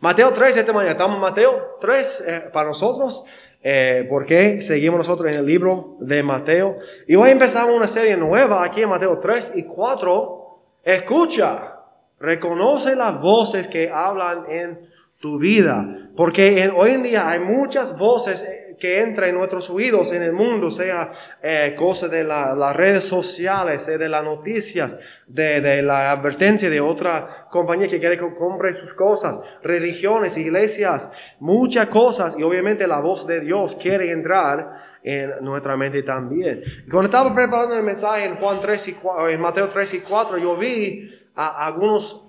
Mateo 3, esta mañana estamos en Mateo 3 eh, para nosotros, eh, porque seguimos nosotros en el libro de Mateo. Y hoy empezamos una serie nueva aquí en Mateo 3 y 4. Escucha, reconoce las voces que hablan en tu vida, porque hoy en día hay muchas voces eh, que entra en nuestros oídos en el mundo, sea eh, cosas de las redes sociales, de las noticias, de, la advertencia de otra compañía que quiere que compre sus cosas, religiones, iglesias, muchas cosas, y obviamente la voz de Dios quiere entrar en nuestra mente también. cuando estaba preparando el mensaje en Juan 3 y en Mateo 3 y 4, yo vi a, algunos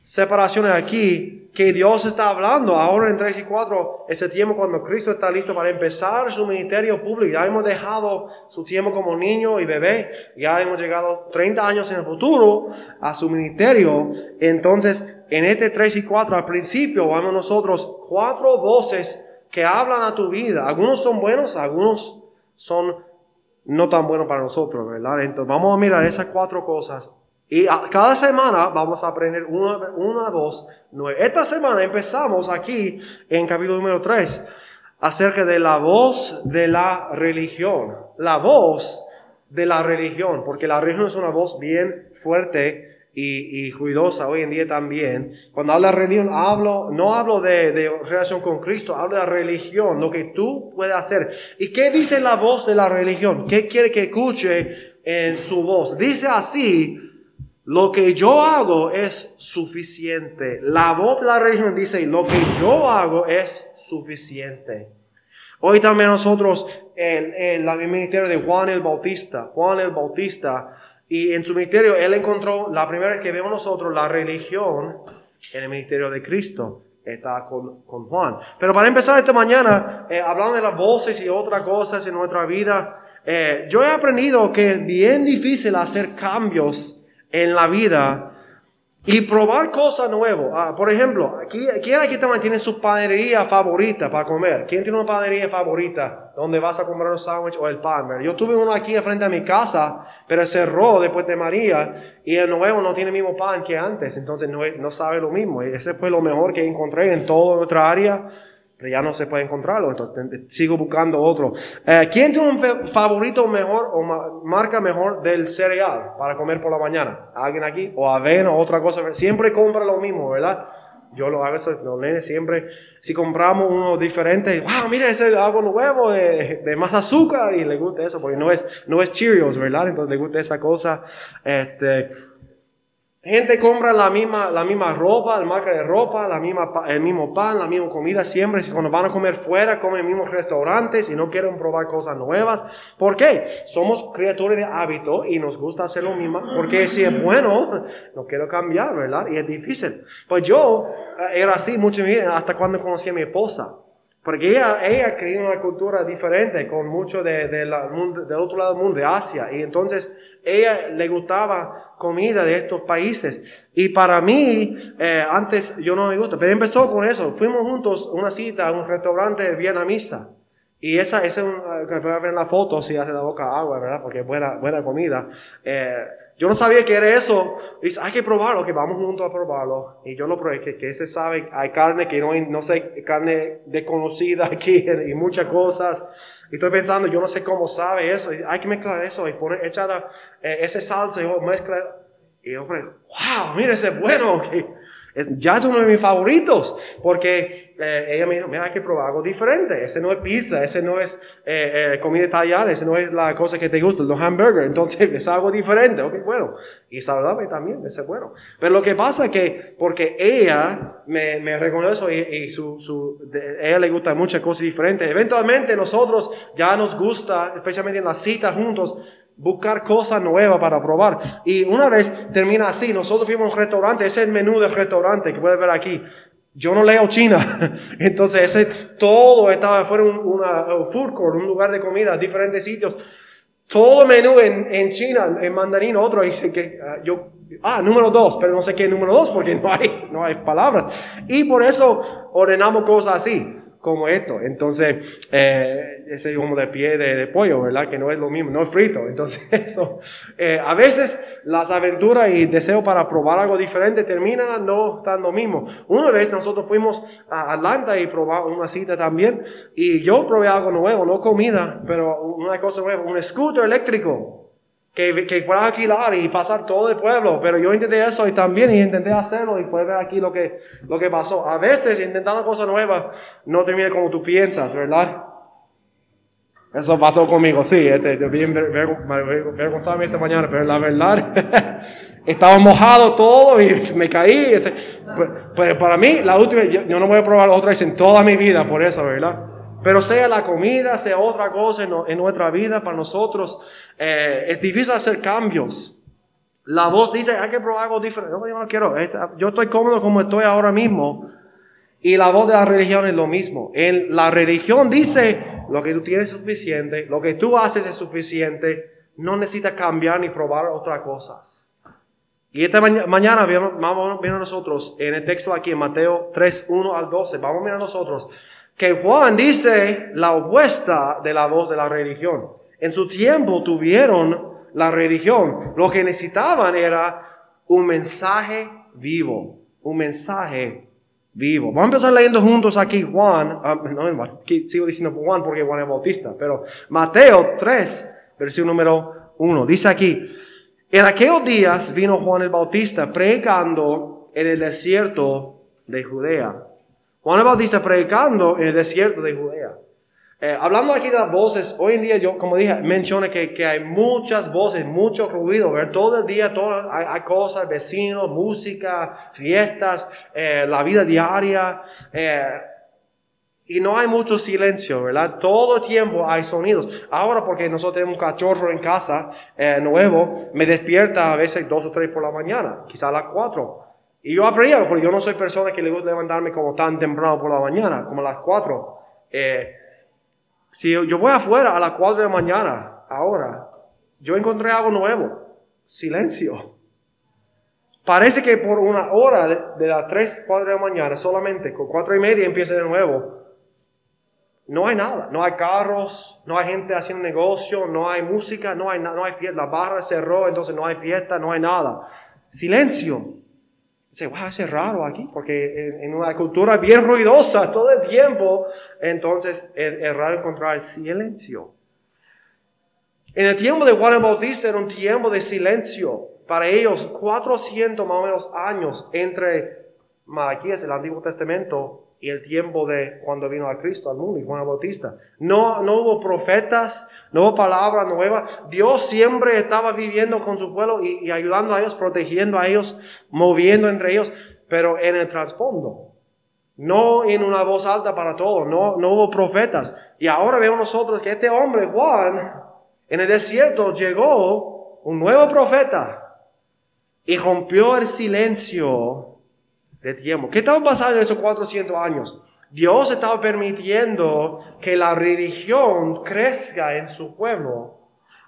separaciones aquí que Dios está hablando ahora en 3 y 4, ese tiempo cuando Cristo está listo para empezar su ministerio público. Ya hemos dejado su tiempo como niño y bebé, ya hemos llegado 30 años en el futuro a su ministerio. Entonces, en este 3 y 4, al principio, vamos nosotros cuatro voces que hablan a tu vida. Algunos son buenos, algunos son no tan buenos para nosotros, ¿verdad? Entonces, vamos a mirar esas cuatro cosas y cada semana vamos a aprender una, una voz nueva. Esta semana empezamos aquí en capítulo número 3 acerca de la voz de la religión. La voz de la religión, porque la religión es una voz bien fuerte y, y ruidosa hoy en día también. Cuando hablo de religión, hablo, no hablo de, de relación con Cristo, hablo de religión, lo que tú puedes hacer. ¿Y qué dice la voz de la religión? ¿Qué quiere que escuche en su voz? Dice así, lo que yo hago es suficiente. La voz de la religión dice, lo que yo hago es suficiente. Hoy también nosotros, en, el ministerio de Juan el Bautista, Juan el Bautista, y en su ministerio él encontró, la primera vez que vemos nosotros la religión en el ministerio de Cristo. Está con, Juan. Pero para empezar esta mañana, eh, hablando de las voces y otras cosas en nuestra vida, eh, yo he aprendido que es bien difícil hacer cambios en la vida y probar cosas nuevas. Ah, por ejemplo, ¿quién aquí también tiene su panadería favorita para comer? ¿Quién tiene una panadería favorita donde vas a comprar un sándwich o el pan? Yo tuve uno aquí frente a mi casa, pero cerró después de María y el nuevo no tiene el mismo pan que antes, entonces no, no sabe lo mismo. Ese fue lo mejor que encontré en toda nuestra área ya no se puede encontrarlo, entonces sigo buscando otro. Eh, ¿Quién tiene un favorito mejor o marca mejor del cereal para comer por la mañana? ¿Alguien aquí? O avena o otra cosa. Siempre compra lo mismo, ¿verdad? Yo lo hago eso, los nenes siempre, si compramos uno diferente, wow, mira, ese es algo nuevo de, de, más azúcar y le gusta eso, porque no es, no es Cheerios, ¿verdad? Entonces le gusta esa cosa. Este, Gente compra la misma, la misma ropa, la marca de ropa, la misma, el mismo pan, la misma comida siempre. Cuando van a comer fuera, comen en mismos restaurantes y no quieren probar cosas nuevas. ¿Por qué? Somos criaturas de hábito y nos gusta hacer lo mismo. Porque si es bueno, no quiero cambiar, ¿verdad? Y es difícil. Pues yo eh, era así mucho hasta cuando conocí a mi esposa. Porque ella, ella creía una cultura diferente, con mucho de, de la, del otro lado del mundo, de Asia. Y entonces ella le gustaba comida de estos países. Y para mí, eh, antes yo no me gusta, pero empezó con eso. Fuimos juntos a una cita a un restaurante vietnamita. Y esa, esa es un, que ver en la foto, si hace la boca agua, ¿verdad? Porque es buena, buena comida. Eh, yo no sabía que era eso. Dice, hay que probarlo, que vamos juntos a probarlo. Y yo lo probé, que, que se sabe, hay carne que no, no sé, carne desconocida aquí y muchas cosas. Y estoy pensando, yo no sé cómo sabe eso. Hay que mezclar eso y poner, echar eh, ese salsa y mezcla. Y yo, wow, mira, ese es bueno. ya es uno de mis favoritos, porque eh, ella me dijo, mira, hay que probar algo diferente. Ese no es pizza, ese no es eh, eh, comida italiana, ese no es la cosa que te gusta, los hamburgers. Entonces es algo diferente. Ok, bueno. Y saludable también, ese es bueno. Pero lo que pasa es que, porque ella me, me reconoce y, y su, su, ella le gusta muchas cosas diferentes, eventualmente nosotros ya nos gusta, especialmente en las citas juntos, buscar cosas nuevas para probar. Y una vez termina así, nosotros fuimos a un restaurante, ese es el menú del restaurante que puedes ver aquí. Yo no leo China, entonces ese todo estaba fuera un una, food court, un lugar de comida, diferentes sitios. Todo menú en, en China, en mandarín, otro, dice que ah, yo, ah, número dos, pero no sé qué número dos porque no hay, no hay palabras. Y por eso ordenamos cosas así como esto. Entonces, eh, ese como de pie de, pollo, ¿verdad? Que no es lo mismo, no es frito. Entonces, eso, eh, a veces las aventuras y deseo para probar algo diferente terminan no estando lo mismo. Una vez nosotros fuimos a Atlanta y probamos una cita también, y yo probé algo nuevo, no comida, pero una cosa nueva, un scooter eléctrico que, que puedas alquilar y pasar todo el pueblo. Pero yo intenté eso y también y intenté hacerlo y puedes ver aquí lo que, lo que pasó. A veces intentando cosas nuevas no termina como tú piensas, ¿verdad? Eso pasó conmigo, sí, este, yo bien vergonzado esta mañana, pero la verdad, estaba mojado todo y me caí. Este, pues, pues, para mí, la última, yo, yo no voy a probar otra vez en toda mi vida por eso, ¿verdad? Pero sea la comida, sea otra cosa en, nuestra vida, para nosotros eh, es difícil hacer cambios. La voz dice, hay que probar algo diferente. No, yo no quiero. Yo estoy cómodo como estoy ahora mismo. Y la voz de la religión es lo mismo. En la religión dice, lo que tú tienes es suficiente, lo que tú haces es suficiente, no necesitas cambiar ni probar otras cosas. Y esta mañana vamos a ver nosotros en el texto aquí en Mateo 3, 1 al 12, vamos a mirar nosotros que Juan dice la opuesta de la voz de la religión. En su tiempo tuvieron la religión. Lo que necesitaban era un mensaje vivo, un mensaje vivo. Vamos a empezar leyendo juntos aquí Juan, ah, no, sigo diciendo Juan porque Juan es bautista, pero Mateo 3, versículo número 1, dice aquí, en aquellos días vino Juan el Bautista predicando en el desierto de Judea Juan el Bautista predicando en el desierto de Judea. Eh, hablando aquí de las voces, hoy en día yo, como dije, mencioné que, que hay muchas voces, mucho ruido, ver todo el día, todo, hay, cosas, vecinos, música, fiestas, eh, la vida diaria, eh, y no hay mucho silencio, ¿verdad? Todo el tiempo hay sonidos. Ahora porque nosotros tenemos un cachorro en casa nuevo, me despierta a veces dos o tres por la mañana, quizás a las cuatro. Y yo aprendí, porque yo no soy persona que le gusta levantarme como tan temprano por la mañana, como las 4. Eh, si yo voy afuera a las 4 de la mañana, ahora, yo encontré algo nuevo. Silencio. Parece que por una hora de, las 3, 4 de la mañana, solamente con 4 y media empieza de nuevo. No hay nada, no hay carros, no hay gente haciendo negocio, no hay música, no hay, no hay fiesta. La barra cerró, entonces no hay fiesta, no hay nada. Silencio. Dice, wow, es raro aquí, porque en, una cultura bien ruidosa todo el tiempo, entonces es, raro encontrar el silencio. En el tiempo de Juan el Bautista era un tiempo de silencio. Para ellos, 400 más o menos años entre Malaquías, el Antiguo Testamento, y el tiempo de cuando vino a Cristo al mundo y Juan Bautista. No, no hubo profetas, no hubo palabra nueva. Dios siempre estaba viviendo con su pueblo y, ayudando a ellos, protegiendo a ellos, moviendo entre ellos, pero en el trasfondo. No en una voz alta para todos, no, no hubo profetas. Y ahora vemos nosotros que este hombre, Juan, en el desierto llegó un nuevo profeta y rompió el silencio de tiempo. ¿Qué estaba pasando en esos 400 años? Dios estaba permitiendo que la religión crezca en su pueblo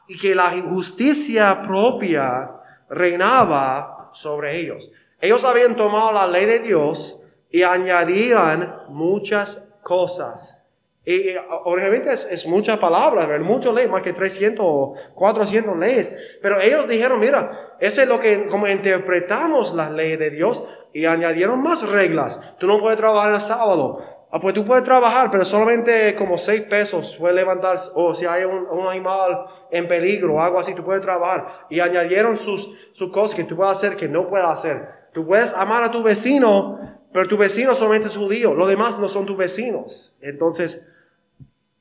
y que la injusticia propia reinaba sobre ellos. Ellos habían tomado la ley de Dios y añadían muchas cosas. Y obviamente es, es muchas palabras, muchas leyes, más que 300 o 400 leyes. Pero ellos dijeron, mira, ese es lo que, como interpretamos las leyes de Dios, y añadieron más reglas. Tú no puedes trabajar el sábado. Ah, pues tú puedes trabajar, pero solamente como seis pesos puedes levantar, o si hay un, animal en peligro o algo así, tú puedes trabajar. Y añadieron sus, sus cosas que tú puedes hacer que no puedes hacer. Tú puedes amar a tu vecino, pero tu vecino solamente es judío, los demás no son tus vecinos. Entonces,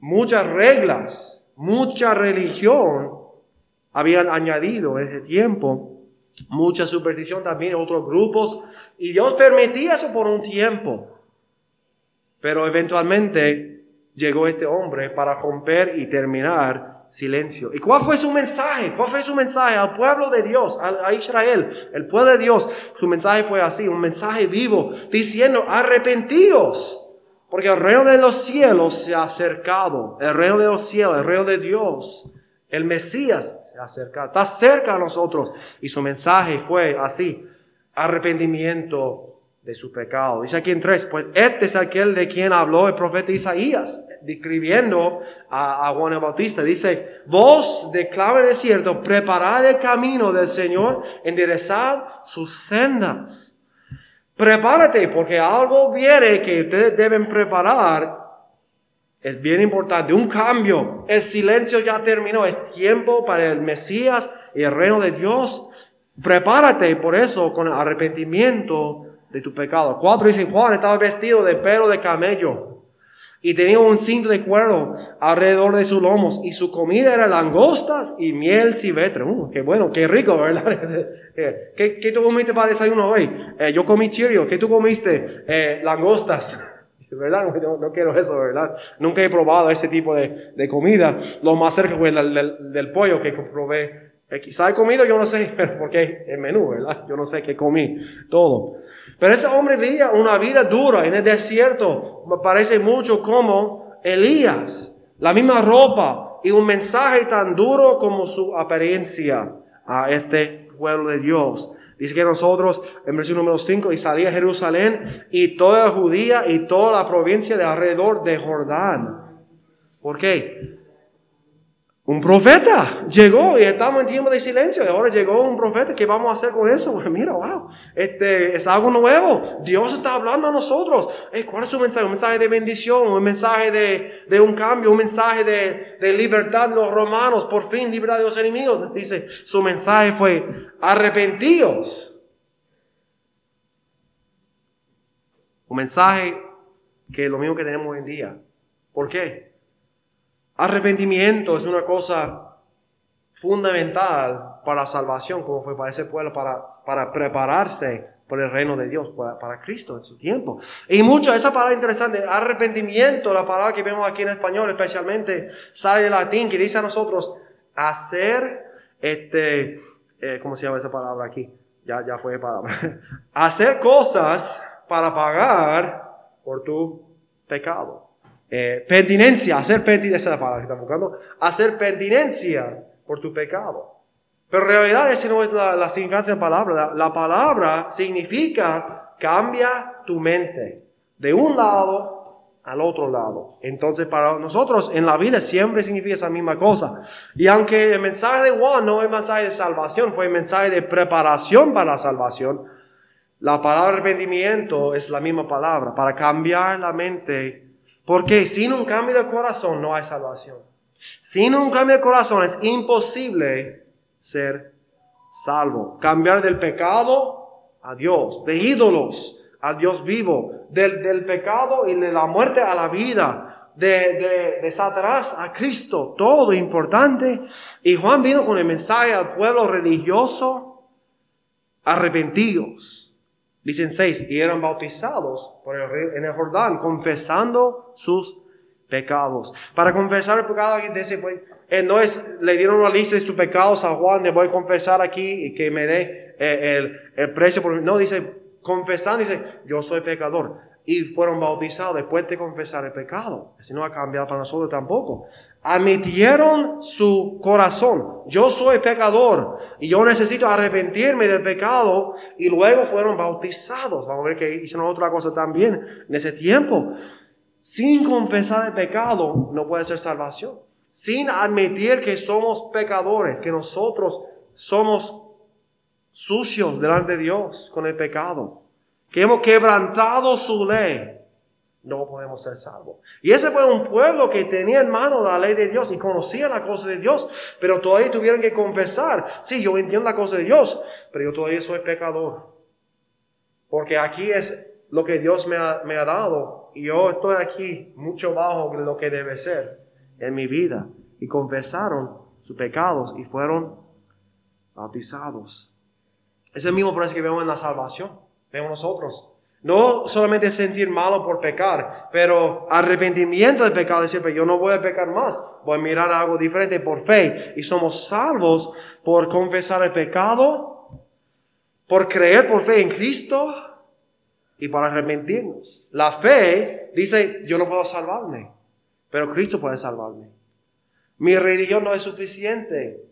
muchas reglas, mucha religión habían añadido en ese tiempo mucha superstición también otros grupos, y Dios permitía eso por un tiempo. Pero eventualmente llegó este hombre para romper y terminar silencio. ¿Y cuál fue su mensaje? ¿Cuál fue su mensaje al pueblo de Dios, a, Israel, el pueblo de Dios? Su mensaje fue así, un mensaje vivo, diciendo, arrepentíos, porque el reino de los cielos se ha acercado, el reino de los cielos, el reino de Dios el Mesías se acerca, está cerca a nosotros. Y su mensaje fue así, arrepentimiento de su pecado. Dice aquí en 3, pues este es aquel de quien habló el profeta Isaías, describiendo a, Juan el Bautista. Dice, vos de clave desierto, preparad el camino del Señor, enderezad sus sendas. Prepárate, porque algo viene que ustedes deben preparar. Es bien importante, un cambio. El silencio ya terminó, es tiempo para el Mesías y el reino de Dios. Prepárate por eso con arrepentimiento de tu pecado. Cuatro dice, Juan estaba vestido de pelo de camello y tenía un cinto de cuero alrededor de sus lomos y su comida era langostas y miel silvestre. Uh, qué bueno, qué rico, ¿verdad? ¿Qué, qué tú comiste para desayuno hoy? Eh, yo comí chirio. ¿Qué tú comiste? Eh, langostas. ¿Verdad? No, quiero eso, ¿verdad? Nunca he probado ese tipo de, de comida. Lo más cerca fue del, del pollo que probé. Eh, quizá he comido, yo no sé, porque es menú, ¿verdad? Yo no sé qué comí, todo. Pero ese hombre vivía una vida dura en el desierto. Me parece mucho como Elías. La misma ropa y un mensaje tan duro como su apariencia a este pueblo de Dios. Dice que nosotros, en versículo número 5, y salía Jerusalén y toda Judía y toda la provincia de alrededor de Jordán. ¿Por qué? Un profeta llegó y estamos en tiempo de silencio y ahora llegó un profeta. ¿Qué vamos a hacer con eso? Mira, wow, este es algo nuevo. Dios está hablando a nosotros. ¿Cuál es su mensaje? Un mensaje de bendición, un mensaje de, de un cambio, un mensaje de, de, libertad de los romanos, por fin libertad de los enemigos. Dice, su mensaje fue arrepentidos. Un mensaje que es lo mismo que tenemos hoy en día. ¿Por qué? Arrepentimiento es una cosa fundamental para la salvación, como fue para ese pueblo, para, para prepararse por el reino de Dios, para, Cristo en su tiempo. Y mucho, esa palabra interesante, arrepentimiento, la palabra que vemos aquí en español especialmente, sale del latín, que dice a nosotros, hacer, este, eh, ¿cómo se llama esa palabra aquí? Ya, ya fue palabra. hacer cosas para pagar por tu pecado. Eh, pertinencia, hacer pertinencia, esa es la palabra que estamos buscando, hacer pertinencia por tu pecado. Pero en realidad esa no es la, significancia de la palabra. La, palabra significa cambia tu mente de un lado al otro lado. Entonces para nosotros en la vida siempre significa esa misma cosa. Y aunque el mensaje de Juan no es mensaje de salvación, fue el mensaje de preparación para la salvación, la palabra arrepentimiento es la misma palabra, para cambiar la mente porque sin un cambio de corazón no hay salvación. Sin un cambio de corazón es imposible ser salvo. Cambiar del pecado a Dios, de ídolos a Dios vivo, del, pecado y de la muerte a la vida, de, de, de Satanás a Cristo, todo importante. Y Juan vino con el mensaje al pueblo religioso, arrepentidos Dicen seis, y eran bautizados por el, en el Jordán, confesando sus pecados. Para confesar el pecado, dice, pues, eh, no es, le dieron una lista de sus pecados a Juan, le voy a confesar aquí y que me dé eh, el, el, precio por No, dice, confesando, dice, yo soy pecador. Y fueron bautizados después de confesar el pecado. Así no ha cambiado para nosotros tampoco admitieron su corazón. Yo soy pecador y yo necesito arrepentirme del pecado y luego fueron bautizados. Vamos a ver que hicieron otra cosa también en ese tiempo. Sin confesar el pecado no puede ser salvación. Sin admitir que somos pecadores, que nosotros somos sucios delante de Dios con el pecado, que hemos quebrantado su ley no podemos ser salvos. Y ese fue un pueblo que tenía en mano la ley de Dios y conocía la cosa de Dios, pero todavía tuvieron que confesar, sí, yo entiendo la cosa de Dios, pero yo todavía soy pecador. Porque aquí es lo que Dios me ha, me ha dado y yo estoy aquí mucho bajo de lo que debe ser en mi vida. Y confesaron sus pecados y fueron bautizados. Es el mismo precio que vemos en la salvación. Vemos nosotros no solamente sentir malo por pecar, pero arrepentimiento de pecado, decir, pero yo no voy a pecar más, voy a mirar algo diferente por fe. Y somos salvos por confesar el pecado, por creer por fe en Cristo y para arrepentirnos. La fe dice, yo no puedo salvarme, pero Cristo puede salvarme. Mi religión no es suficiente.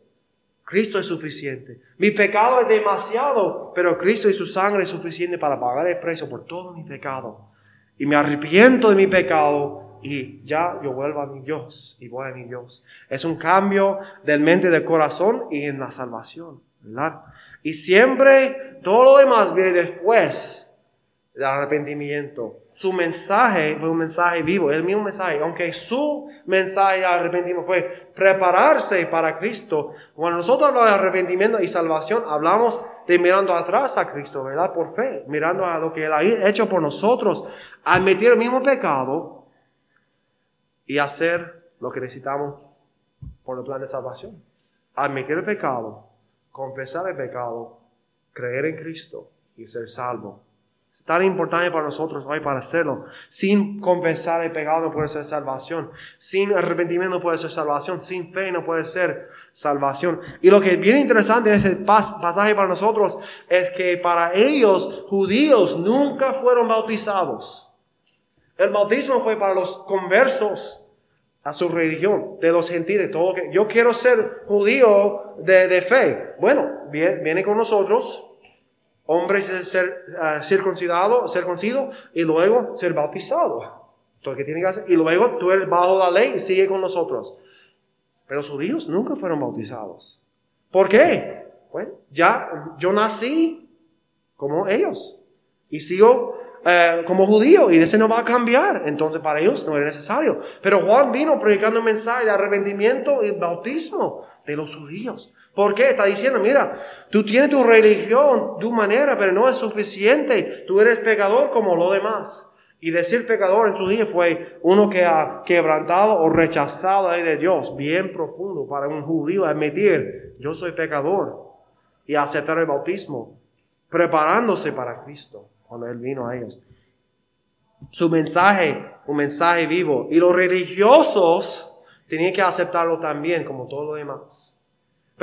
Cristo es suficiente. Mi pecado es demasiado, pero Cristo y su sangre es suficiente para pagar el precio por todo mi pecado. Y me arrepiento de mi pecado y ya yo vuelvo a mi Dios y voy a mi Dios. Es un cambio del mente, del corazón y en la salvación. Y siempre todo lo demás viene después del arrepentimiento. Su mensaje fue un mensaje vivo, el mismo mensaje, aunque su mensaje de arrepentimiento fue prepararse para Cristo. Cuando nosotros hablamos de arrepentimiento y salvación, hablamos de mirando atrás a Cristo, ¿verdad? Por fe, mirando a lo que Él ha hecho por nosotros, admitir el mismo pecado y hacer lo que necesitamos por el plan de salvación. Admitir el pecado, confesar el pecado, creer en Cristo y ser salvo. Es tan importante para nosotros hoy para hacerlo. Sin confesar el pecado no puede ser salvación. Sin arrepentimiento no puede ser salvación. Sin fe no puede ser salvación. Y lo que bien interesante en ese pasaje para nosotros es que para ellos, judíos, nunca fueron bautizados. El bautismo fue para los conversos a su religión, de los gentiles, todo que yo quiero ser judío de, de fe. Bueno, viene, viene con nosotros, hombre ser uh, circuncidado, circuncido y luego ser bautizado. Todo que tiene que hacer. Y luego tú eres bajo la ley y sigue con nosotros. Pero los judíos nunca fueron bautizados. ¿Por qué? Bueno, ya yo nací como ellos y sigo eh, como judío y ese no va a cambiar. Entonces para ellos no era necesario. Pero Juan vino predicando un mensaje de arrepentimiento y bautismo de los judíos. ¿Por qué? Está diciendo, mira, tú tienes tu religión, tu manera, pero no es suficiente. Tú eres pecador como lo demás. Y decir pecador en su día fue uno que ha quebrantado o rechazado de Dios, bien profundo para un judío admitir, yo soy pecador y aceptar el bautismo, preparándose para Cristo cuando Él vino a ellos. Su mensaje, un mensaje vivo. Y los religiosos tenían que aceptarlo también como todo lo demás.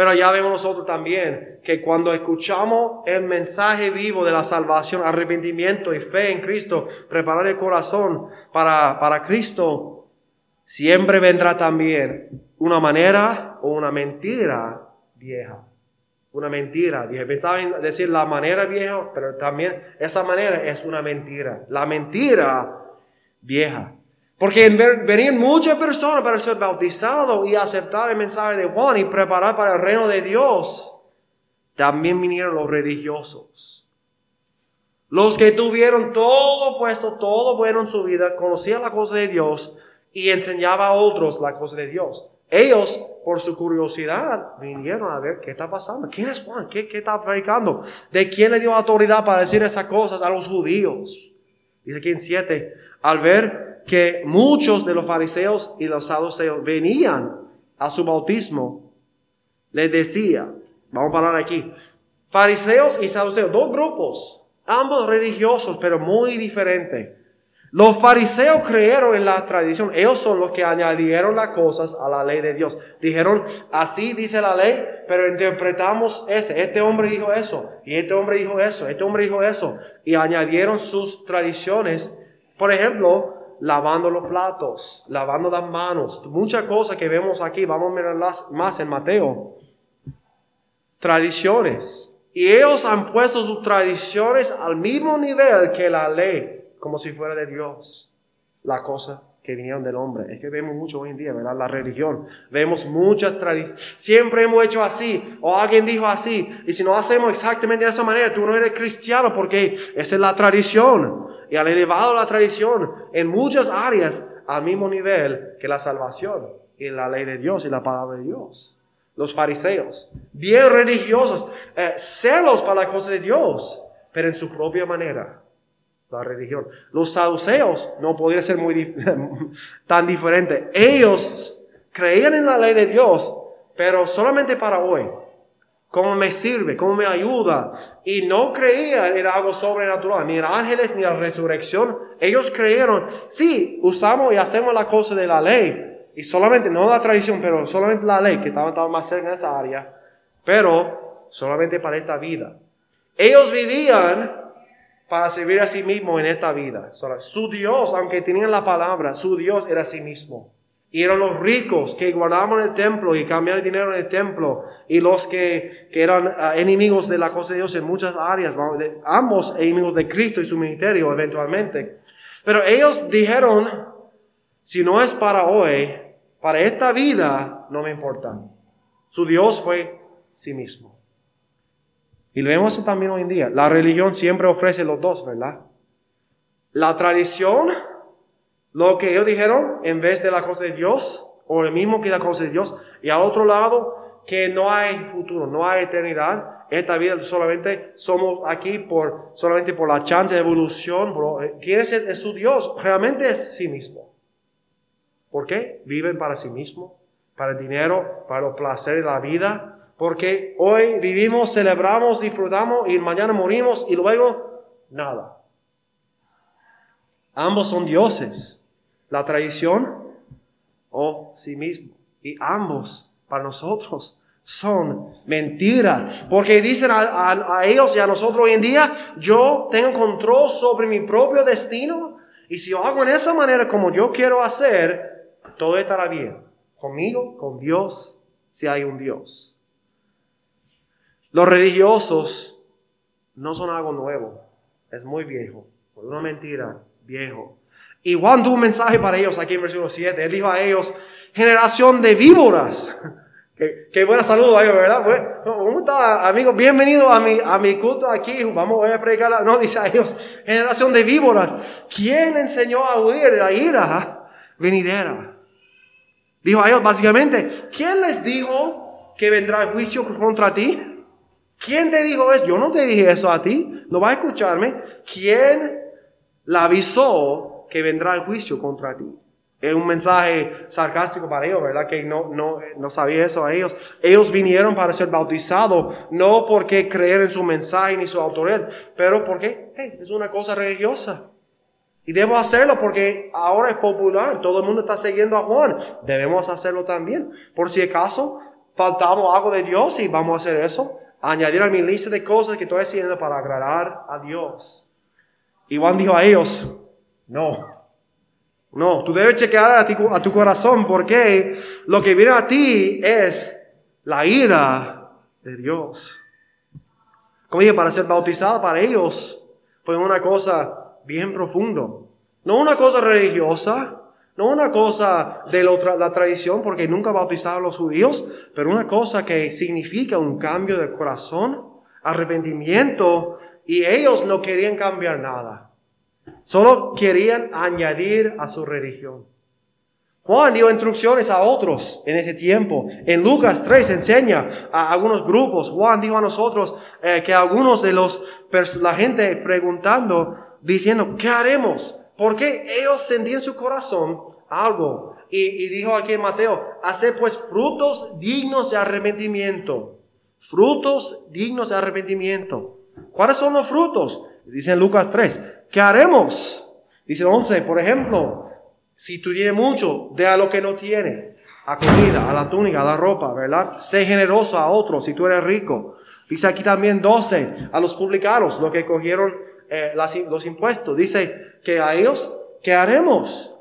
Pero ya vemos nosotros también que cuando escuchamos el mensaje vivo de la salvación, arrepentimiento y fe en Cristo, preparar el corazón para, para Cristo, siempre vendrá también una manera o una mentira vieja. Una mentira vieja. Pensaba en decir la manera vieja, pero también esa manera es una mentira. La mentira vieja. Porque venían muchas personas para ser bautizados y aceptar el mensaje de Juan y preparar para el reino de Dios. También vinieron los religiosos. Los que tuvieron todo puesto, todo bueno en su vida, conocían la cosa de Dios y enseñaba a otros la cosa de Dios. Ellos, por su curiosidad, vinieron a ver qué está pasando. ¿Quién es Juan? ¿Qué, está predicando? ¿De quién le dio autoridad para decir esas cosas a los judíos? Dice aquí en 7, al ver que muchos de los fariseos y los saduceos venían a su bautismo, les decía, vamos a parar aquí, fariseos y saduceos, dos grupos, ambos religiosos, pero muy diferentes. Los fariseos creyeron en la tradición, ellos son los que añadieron las cosas a la ley de Dios. Dijeron, así dice la ley, pero interpretamos ese, este hombre dijo eso, y este hombre dijo eso, este hombre dijo eso, y añadieron sus tradiciones. Por ejemplo, lavando los platos, lavando las manos, muchas cosas que vemos aquí, vamos a mirarlas más en Mateo. Tradiciones. Y ellos han puesto sus tradiciones al mismo nivel que la ley, como si fuera de Dios. La cosa que vinieron del hombre. Es que vemos mucho hoy en día, ¿verdad? La religión. Vemos muchas tradiciones. Siempre hemos hecho así. O alguien dijo así. Y si no hacemos exactamente de esa manera, tú no eres cristiano porque esa es la tradición y han elevado la tradición en muchas áreas al mismo nivel que la salvación y la ley de Dios y la palabra de Dios. Los fariseos, bien religiosos, eh, celos para la cosa de Dios, pero en su propia manera, la religión. Los saduceos no podría ser muy tan diferente. Ellos creían en la ley de Dios, pero solamente para hoy cómo me sirve, cómo me ayuda. Y no creían en algo sobrenatural, ni en ángeles, ni en la resurrección. Ellos creyeron, sí, usamos y hacemos la cosa de la ley. Y solamente, no la tradición, pero solamente la ley, que estaban, más cerca en esa área. Pero solamente para esta vida. Ellos vivían para servir a sí mismos en esta vida. Su Dios, aunque tenían la palabra, su Dios era sí mismo. Y eran los ricos que guardaban el templo y cambiaban el dinero en el templo. Y los que, que eran ah, enemigos de la cosa de Dios en muchas áreas. ambos enemigos de Cristo y su ministerio eventualmente. Pero ellos dijeron, si no es para hoy, para esta vida, no me importa. Su Dios fue sí mismo. Y lo vemos también hoy en día. La religión siempre ofrece los dos, ¿verdad? La tradición, lo que ellos dijeron, en vez de la cosa de Dios, o el mismo que la cosa de Dios, y al otro lado, que no hay futuro, no hay eternidad. Esta vida solamente somos aquí por, solamente por la chance de evolución. ¿Quién es, es su Dios? Realmente es sí mismo. ¿Por qué? Viven para sí mismo, para el dinero, para los placeres de la vida. Porque hoy vivimos, celebramos, disfrutamos y mañana morimos y luego nada. Ambos son dioses. La tradición o sí mismo. Y ambos para nosotros son mentiras. Porque dicen a, a, ellos y a nosotros hoy en día, yo tengo control sobre mi propio destino. Y si yo hago en esa manera como yo quiero hacer, todo estará bien. Conmigo, con Dios, si hay un Dios. Los religiosos no son algo nuevo, es muy viejo, una mentira, viejo. Y Juan tuvo un mensaje para ellos aquí en versículo 7. Él dijo a ellos, generación de víboras. Qué, buena saludo a ellos, ¿verdad? ¿Cómo está, amigos? Bienvenido a mi, a mi culto aquí. Vamos a predicar. No, dice a ellos, generación de víboras. ¿Quién enseñó a huir la ira venidera? Dijo a ellos básicamente, ¿quién les dijo que vendrá el juicio contra ti? ¿Quién te dijo eso? Yo no te dije eso a ti, no vas a escucharme. ¿Quién la avisó que vendrá el juicio contra ti? Es un mensaje sarcástico para ellos, ¿verdad? Que no, no, no sabía eso a ellos. Ellos vinieron para ser bautizados, no porque creer en su mensaje ni su autoridad, pero porque es una cosa religiosa. Y debo hacerlo porque ahora es popular, todo el mundo está siguiendo a Juan. Debemos hacerlo también. Por si acaso faltamos algo de Dios y vamos a hacer eso, añadir a mi lista de cosas que estoy haciendo para agradar a Dios. Y Juan dijo a ellos, no, no, tú debes chequear a, ti, a tu corazón porque lo que viene a ti es la ira de Dios. Como dije, para ser bautizado para ellos fue una cosa bien profundo. No una cosa religiosa, no una cosa de la tradición, porque nunca bautizaron a los judíos, pero una cosa que significa un cambio de corazón, arrepentimiento, y ellos no querían cambiar nada. Solo querían añadir a su religión. Juan dio instrucciones a otros en ese tiempo. En Lucas 3 enseña a algunos grupos. Juan dijo a nosotros eh, que algunos de los, la gente preguntando, diciendo, ¿qué haremos? Porque ellos sentían en su corazón algo. Y, dijo aquí en Mateo, hacer pues frutos dignos de arrepentimiento. Frutos dignos de arrepentimiento. ¿Cuáles son los frutos? Dice en Lucas 3, ¿qué haremos? Dice 11, por ejemplo, si tú tienes mucho, de a lo que no tiene, a comida, a la túnica, a la ropa, ¿verdad? Sé generoso a otros si tú eres rico. Dice aquí también 12, a los publicanos, lo que cogieron eh, los impuestos. Dice que a ellos, ¿qué haremos?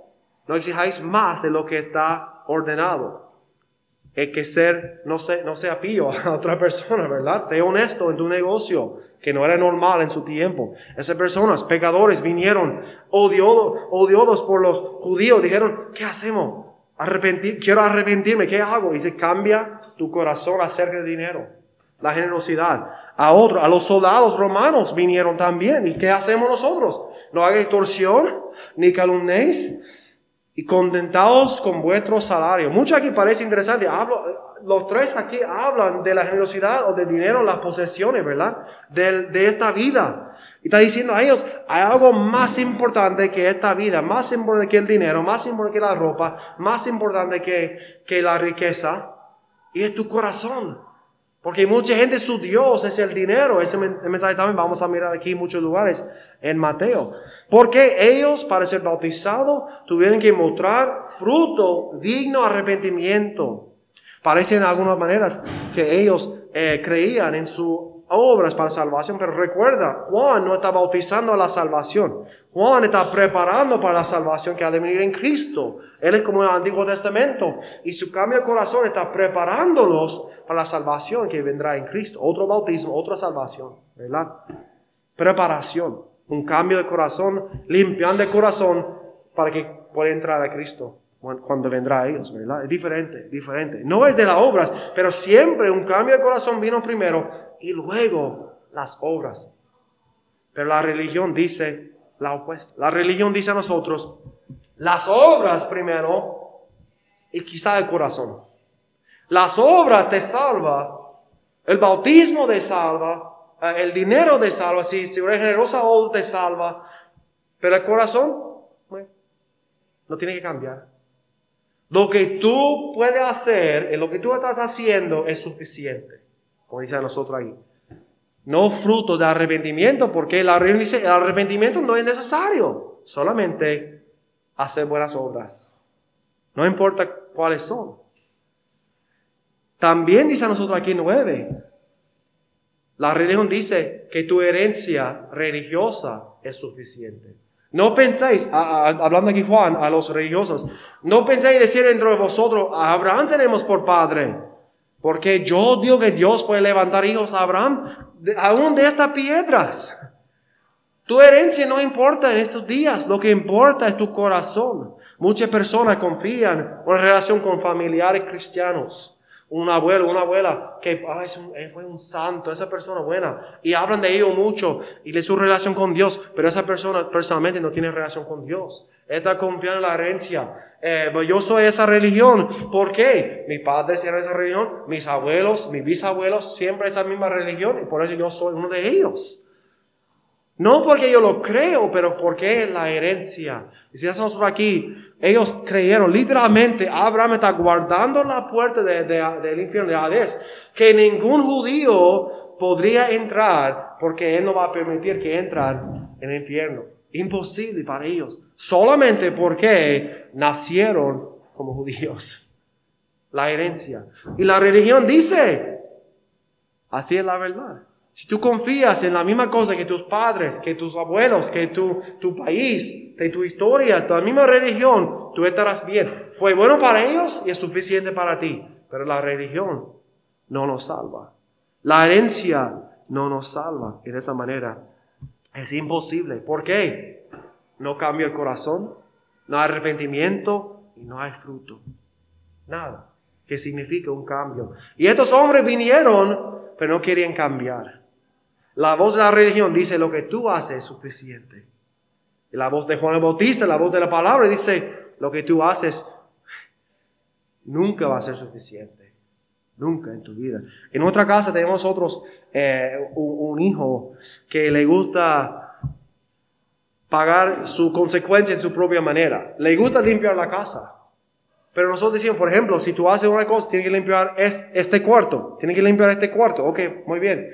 No exijáis más de lo que está ordenado. Hay que ser, no, sé, no sea pío a otra persona, ¿verdad? Sea honesto en tu negocio, que no era normal en su tiempo. Esas personas, pecadores, vinieron odiosos, por los judíos, dijeron, ¿qué hacemos? Arrepentir, quiero arrepentirme, ¿qué hago? Y se cambia tu corazón acerca del dinero, la generosidad a otros, a los soldados romanos vinieron también. ¿Y qué hacemos nosotros? No hagáis extorsión ni calumnéis y contentados con vuestro salario. Mucho aquí parece interesante. Hablo, los tres aquí hablan de la generosidad o del dinero, las posesiones, ¿verdad? De, de esta vida. Y está diciendo a ellos, hay algo más importante que esta vida, más importante que el dinero, más importante que la ropa, más importante que, que la riqueza, y es tu corazón. Porque mucha gente su Dios es el dinero. Ese mensaje también vamos a mirar aquí en muchos lugares en Mateo. Porque ellos para ser bautizados tuvieron que mostrar fruto digno arrepentimiento. Parece en algunas maneras que ellos eh, creían en su obras para salvación, pero recuerda, Juan no está bautizando a la salvación. Juan está preparando para la salvación que ha de venir en Cristo. Él es como el Antiguo Testamento y su cambio de corazón está preparándolos para la salvación que vendrá en Cristo. Otro bautismo, otra salvación, ¿verdad? Preparación, un cambio de corazón, limpiando el corazón para que pueda entrar a Cristo cuando vendrá a ellos, ¿verdad? Es diferente, diferente. No es de las obras, pero siempre un cambio de corazón vino primero y luego las obras. Pero la religión dice la opuesta. La religión dice a nosotros, las obras primero y quizá el corazón. Las obras te salva, el bautismo te salva, eh, el dinero te salva, si, si eres generosa o te salva, pero el corazón no tiene que cambiar. Lo que tú puedes hacer, lo que tú estás haciendo es suficiente, como dice a nosotros ahí. No fruto de arrepentimiento, porque el arrepentimiento no es necesario, solamente hacer buenas obras. No importa cuáles son. También dice a nosotros aquí nueve. La religión dice que tu herencia religiosa es suficiente. No penséis, hablando aquí Juan, a los religiosos, no penséis decir entre vosotros, a Abraham tenemos por padre, porque yo digo que Dios puede levantar hijos a Abraham aún de estas piedras. Tu herencia no importa en estos días, lo que importa es tu corazón. Muchas personas confían en relación con familiares cristianos un abuelo, una abuela que fue un santo, esa persona buena, y hablan de ello mucho y de su relación con Dios, pero esa persona personalmente no tiene relación con Dios. Está confiando en la herencia. Eh, pues yo soy esa religión. ¿Por qué? Mis padres eran esa religión, mis abuelos, mis bisabuelos, siempre esa misma religión, y por eso yo soy uno de ellos. No porque yo lo creo, pero porque es la herencia. Y si estamos por aquí, ellos creyeron, literalmente, Abraham está guardando la puerta del infierno de Hades, que ningún judío podría entrar porque él no va a permitir que entran en el infierno. Imposible para ellos. Solamente porque nacieron como judíos. La herencia. Y la religión dice, así es la verdad. Si tú confías en la misma cosa que tus padres, que tus abuelos, que tu, tu país, de tu historia, tu misma religión, tú estarás bien. Fue bueno para ellos y es suficiente para ti. Pero la religión no nos salva. La herencia no nos salva. De esa manera es imposible. ¿Por qué? No cambia el corazón, no hay arrepentimiento y no hay fruto. Nada. Que significa un cambio. Y estos hombres vinieron, pero no querían cambiar. La voz de la religión dice lo que tú haces es suficiente. Y la voz de Juan el Bautista, la voz de la palabra dice lo que tú haces nunca va a ser suficiente. Nunca en tu vida. En otra casa tenemos otros, eh, un, hijo que le gusta pagar su consecuencia en su propia manera. Le gusta limpiar la casa. Pero nosotros decimos, por ejemplo, si tú haces una cosa, tienes que limpiar este cuarto. Tienes que limpiar este cuarto. Ok, muy bien.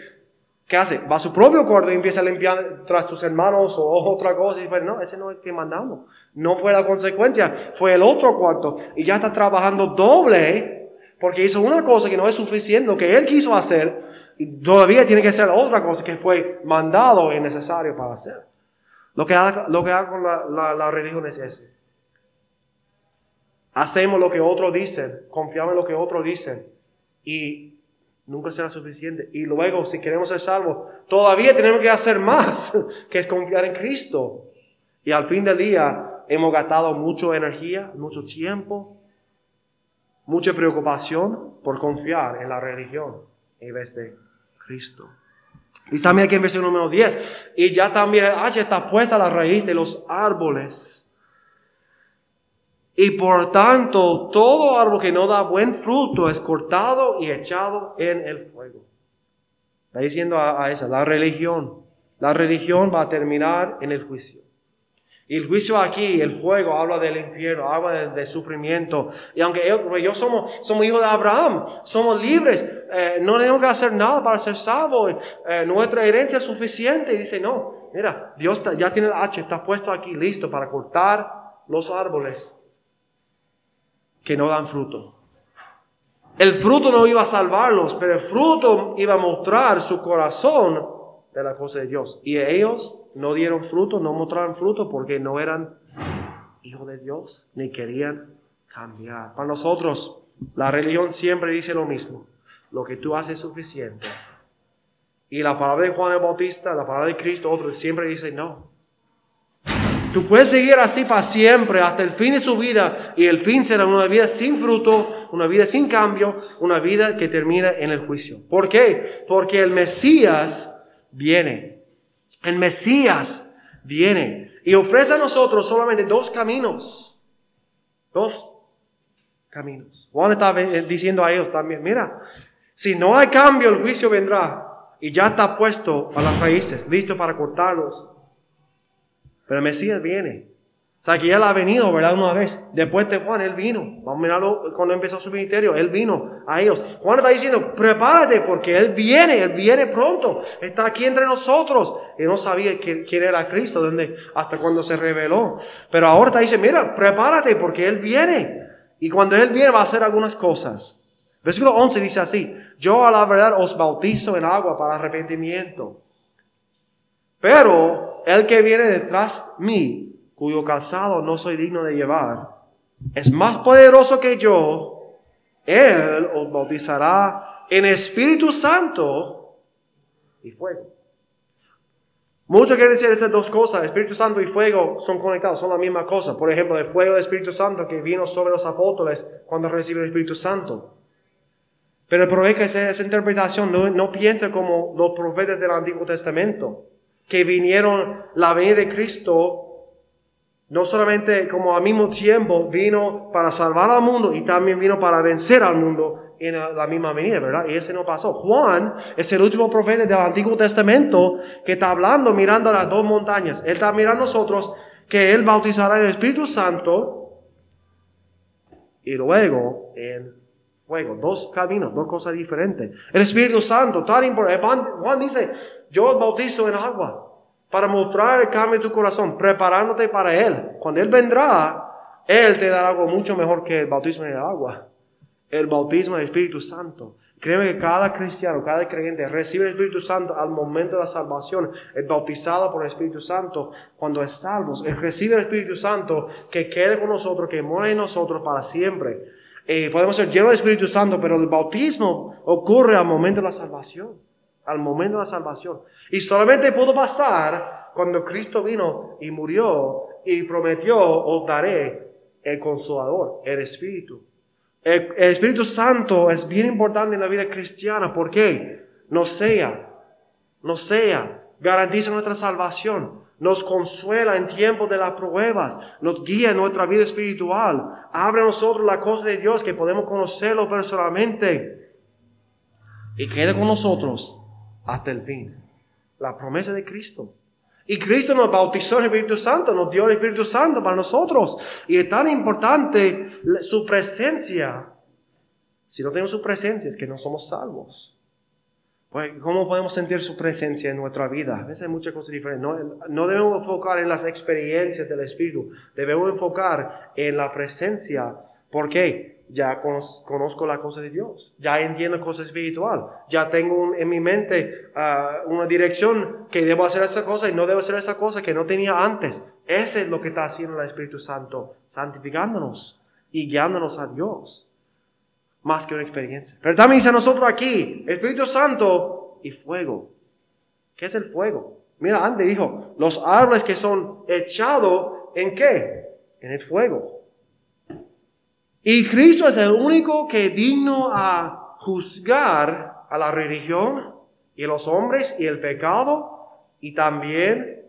¿Qué hace? Va a su propio cuarto y empieza a limpiar tras sus hermanos o otra cosa. Y dice, no, ese no es el que mandamos. No fue la consecuencia, fue el otro cuarto. Y ya está trabajando doble porque hizo una cosa que no es suficiente, lo que él quiso hacer. Y todavía tiene que hacer otra cosa que fue mandado y necesario para hacer. Lo que haga, lo que haga con la, la religión es ese. Hacemos lo que otros dicen, confiamos en lo que otros dicen. Y nunca será suficiente. Y luego, si queremos ser salvos, todavía tenemos que hacer más, que es confiar en Cristo. Y al fin del día hemos gastado mucha energía, mucho tiempo, mucha preocupación por confiar en la religión en vez de Cristo. Y también aquí en versículo número 10, y ya también el H está puesta a la raíz de los árboles y por tanto, todo árbol que no da buen fruto es cortado y echado en el fuego. Está diciendo a, esa, la religión. La religión va a terminar en el juicio. Y el juicio aquí, el fuego, habla del infierno, habla del, sufrimiento. Y aunque yo, somos, somos hijos de Abraham, somos libres, eh, no tenemos que hacer nada para ser salvos, eh, nuestra herencia es suficiente. Y dice, no, mira, Dios ya tiene el hacha, está puesto aquí, listo para cortar los árboles que no dan fruto. El fruto no iba a salvarlos, pero el fruto iba a mostrar su corazón de la cosa de Dios. Y ellos no dieron fruto, no mostraron fruto porque no eran hijos de Dios, ni querían cambiar. Para nosotros, la religión siempre dice lo mismo. Lo que tú haces es suficiente. Y la palabra de Juan el Bautista, la palabra de Cristo, otros siempre dice no. Tú puedes seguir así para siempre, hasta el fin de su vida, y el fin será una vida sin fruto, una vida sin cambio, una vida que termina en el juicio. ¿Por qué? Porque el Mesías viene. El Mesías viene y ofrece a nosotros solamente dos caminos. Dos caminos. Juan está diciendo a ellos también, mira, si no hay cambio, el juicio vendrá y ya está puesto a las raíces, listo para cortarlos. Pero Mesías viene. Él ha venido, ¿verdad? Una vez. Después de Juan, él vino. Vamos a mirarlo cuando empezó su ministerio. Él vino a ellos. Juan está diciendo, prepárate porque él viene, él viene pronto. Está aquí entre nosotros. Y no sabía quién, era Cristo donde, hasta cuando se reveló. Pero ahora está diciendo, mira, prepárate porque él viene. Y cuando él viene va a hacer algunas cosas. Versículo 11 dice así, yo a la verdad os bautizo en agua para arrepentimiento. Pero el que viene detrás de mí, cuyo calzado no soy digno de llevar, es más poderoso que yo, él os bautizará en Espíritu Santo y fuego. Mucho quiere decir esas dos cosas, Espíritu Santo y fuego son conectados, son la misma cosa. Por ejemplo, el fuego del Espíritu Santo que vino sobre los apóstoles cuando recibieron el Espíritu Santo. Pero el problema es que esa, interpretación no, no piensa como los profetas del Antiguo Testamento que vinieron la venida de Cristo no solamente como al mismo tiempo vino para salvar al mundo y también vino para vencer al mundo en la misma venida, ¿verdad? Y ese no pasó. Juan es el último profeta del Antiguo Testamento que está hablando mirando las dos montañas. Él está mirando a nosotros que él bautizará el Espíritu Santo y luego en fuego. Dos caminos, dos cosas diferentes. El Espíritu Santo, tan importante. Juan dice, yo os bautizo en agua para mostrar el cambio de tu corazón, preparándote para Él. Cuando Él vendrá, Él te dará algo mucho mejor que el bautismo en el agua. El bautismo del Espíritu Santo. Créeme que cada cristiano, cada creyente recibe el Espíritu Santo al momento de la salvación, es bautizado por el Espíritu Santo cuando es salvo. Él recibe el Espíritu Santo que quede con nosotros, que muere en nosotros para siempre. Eh, podemos ser llenos del Espíritu Santo, pero el bautismo ocurre al momento de la salvación. Al momento de la salvación. Y solamente pudo pasar cuando Cristo vino y murió y prometió, os daré el consolador, el Espíritu. El, Espíritu Santo es bien importante en la vida cristiana. ¿Por qué? Nos sea, nos sea, garantiza nuestra salvación nos consuela en tiempos de las pruebas, nos guía en nuestra vida espiritual, abre a nosotros la cosa de Dios que podemos conocerlo personalmente y quede con nosotros hasta el fin. La promesa de Cristo. Y Cristo nos bautizó en el Espíritu Santo, nos dio el Espíritu Santo para nosotros. Y es tan importante su presencia. Si no tenemos su presencia es que no somos salvos. Pues, ¿Cómo podemos sentir su presencia en nuestra vida? A veces hay muchas cosas diferentes. No, no, debemos enfocar en las experiencias del Espíritu. Debemos enfocar en la presencia. ¿Por qué? Ya conozco la cosa de Dios. Ya entiendo cosas espiritual. Ya tengo en mi mente ah, una dirección que debo hacer esa cosa y no debo hacer esa cosa que no tenía antes. Ese es lo que está haciendo el Espíritu Santo, santificándonos y guiándonos a Dios más que una experiencia. Pero también dice a nosotros aquí, Espíritu Santo y fuego. ¿Qué es el fuego? Mira, antes dijo, los árboles que son echados en qué? En el fuego. Y Cristo es el único que digno a juzgar a la religión y los hombres y el pecado y también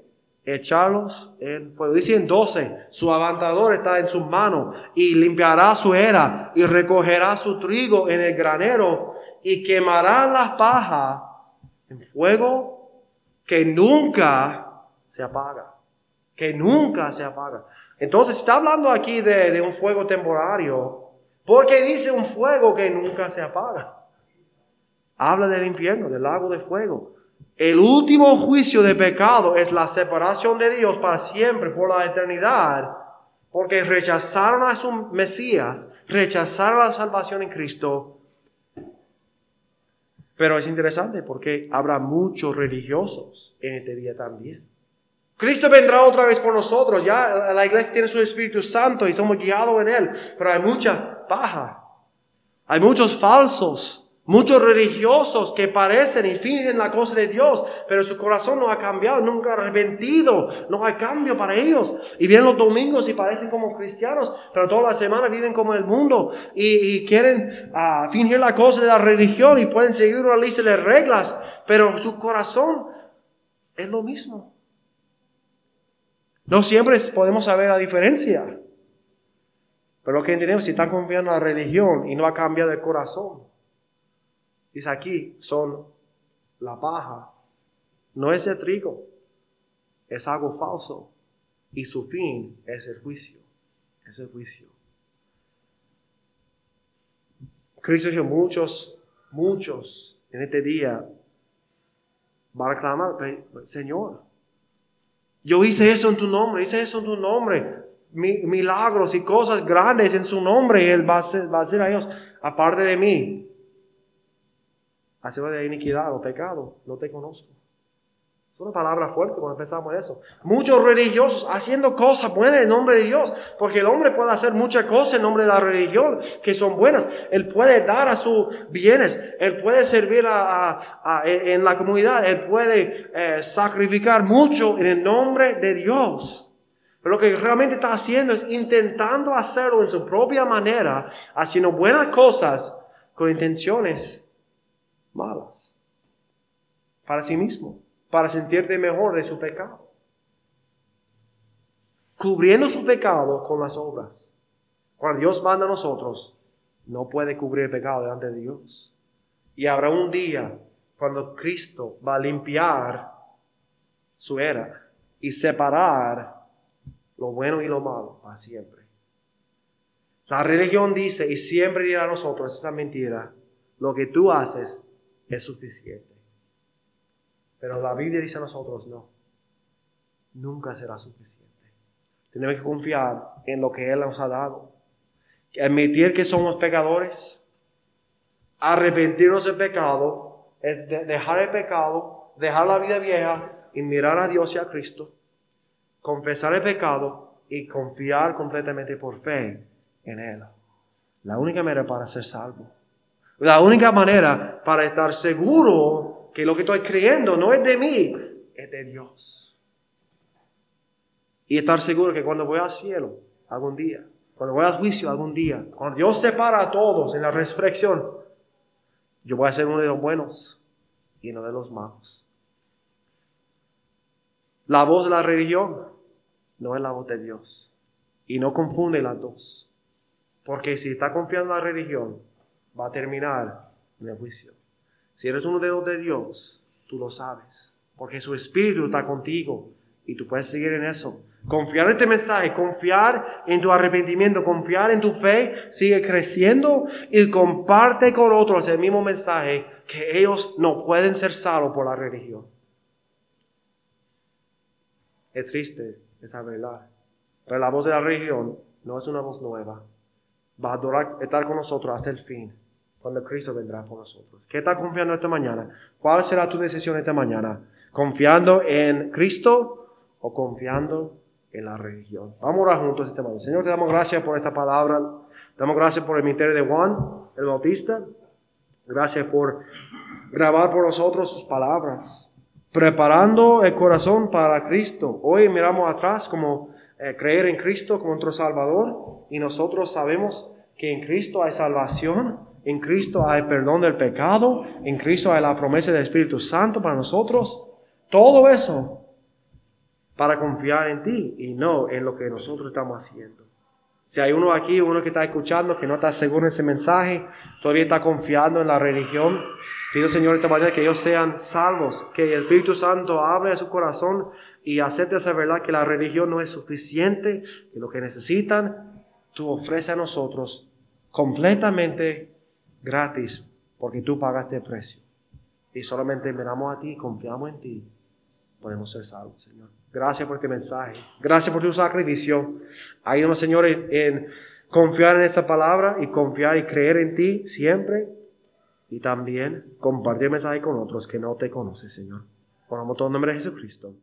echarlos en fuego. Dice en 12, su avantador está en sus manos y limpiará su era y recogerá su trigo en el granero y quemará la paja en fuego que nunca se apaga, que nunca se apaga. Entonces está hablando aquí de, un fuego temporario, porque dice un fuego que nunca se apaga. Habla del infierno, del lago de fuego. El último juicio de pecado es la separación de Dios para siempre, por la eternidad, porque rechazaron a su Mesías, rechazaron la salvación en Cristo Pero es interesante porque habrá muchos religiosos en este día también. Cristo vendrá otra vez por nosotros. Ya la iglesia tiene su Espíritu Santo y somos guiados en Él. Pero hay mucha paja. Hay muchos falsos. Muchos religiosos que parecen y fingen la cosa de Dios, pero su corazón no ha cambiado, nunca ha arrepentido, no hay cambio para ellos. Y vienen los domingos y parecen como cristianos, pero toda la semana viven como el mundo y, quieren uh, fingir la cosa de la religión y pueden seguir una lista de reglas, pero su corazón es lo mismo. No siempre podemos saber la diferencia. Pero lo que entendemos, si están confiando en la religión y no ha cambiado el corazón, Dice aquí, son la paja. No es el trigo, es algo falso. Y su fin es el juicio. Es el juicio. Cristo dijo, muchos, muchos en este día van a clamar, Señor, yo hice eso en tu nombre, hice eso en tu nombre, milagros y cosas grandes en su nombre, y Él va a, va a decir a ellos, aparte de mí, hacedor de iniquidad o pecado, no te conozco. Es una palabra fuerte cuando pensamos eso. Muchos religiosos haciendo cosas buenas en nombre de Dios, porque el hombre puede hacer muchas cosas en nombre de la religión que son buenas. Él puede dar a sus bienes, él puede servir a, en la comunidad, él puede eh, sacrificar mucho en el nombre de Dios. Pero lo que realmente está haciendo es intentando hacerlo en su propia manera, haciendo buenas cosas con intenciones malas para sí mismo, para sentirte mejor de su pecado. Cubriendo su pecado con las obras. Cuando Dios manda a nosotros, no puede cubrir el pecado delante de Dios. Y habrá un día cuando Cristo va a limpiar su era y separar lo bueno y lo malo para siempre. La religión dice y siempre dirá a nosotros esa mentira, lo que tú haces es suficiente. Pero la Biblia dice a nosotros, no, nunca será suficiente. Tenemos que confiar en lo que Él nos ha dado. Admitir que somos pecadores, arrepentirnos del pecado, dejar el pecado, dejar la vida vieja y mirar a Dios y a Cristo, confesar el pecado y confiar completamente por fe en Él. La única manera para ser salvo. La única manera para estar seguro que lo que estoy creyendo no es de mí, es de Dios. Y estar seguro que cuando voy al cielo, algún día, cuando voy al juicio, algún día, cuando Dios separa a todos en la resurrección, yo voy a ser uno de los buenos y no de los malos. La voz de la religión no es la voz de Dios. Y no confunde las dos. Porque si está confiando en la religión, va a terminar en el juicio. Si eres uno de los de Dios, tú lo sabes, porque su espíritu está contigo y tú puedes seguir en eso. Confiar en este mensaje, confiar en tu arrepentimiento, confiar en tu fe, sigue creciendo y comparte con otros el mismo mensaje que ellos no pueden ser salvos por la religión. Es triste esa verdad, pero la voz de la religión no es una voz nueva. Va a estar con nosotros hasta el fin cuando Cristo vendrá por nosotros. ¿Qué estás confiando esta mañana? ¿Cuál será tu decisión esta mañana? ¿Confiando en Cristo o confiando en la religión? Vamos a orar juntos esta mañana. Señor, te damos gracias por esta palabra. Damos gracias por el ministerio de Juan, el Bautista. Gracias por grabar por nosotros sus palabras. Preparando el corazón para Cristo. Hoy miramos atrás como eh, creer en Cristo como nuestro Salvador y nosotros sabemos que en Cristo hay salvación en Cristo hay perdón del pecado, en Cristo hay la promesa del Espíritu Santo para nosotros. Todo eso para confiar en ti y no en lo que nosotros estamos haciendo. Si hay uno aquí, uno que está escuchando, que no está seguro en ese mensaje, todavía está confiando en la religión, pido Señor esta mañana que ellos sean salvos, que el Espíritu Santo abre su corazón y acepte esa verdad que la religión no es suficiente, que lo que necesitan, tú ofreces a nosotros completamente gratis porque tú pagaste el precio. Y solamente miramos a ti, confiamos en ti, podemos ser salvos, Señor. Gracias por este mensaje. Gracias por tu sacrificio. Ayúdanos, Señor, en, confiar en esta palabra y confiar y creer en ti siempre. y también compartir mensaje con otros que no te conocen, Señor. Por el nombre de Jesucristo.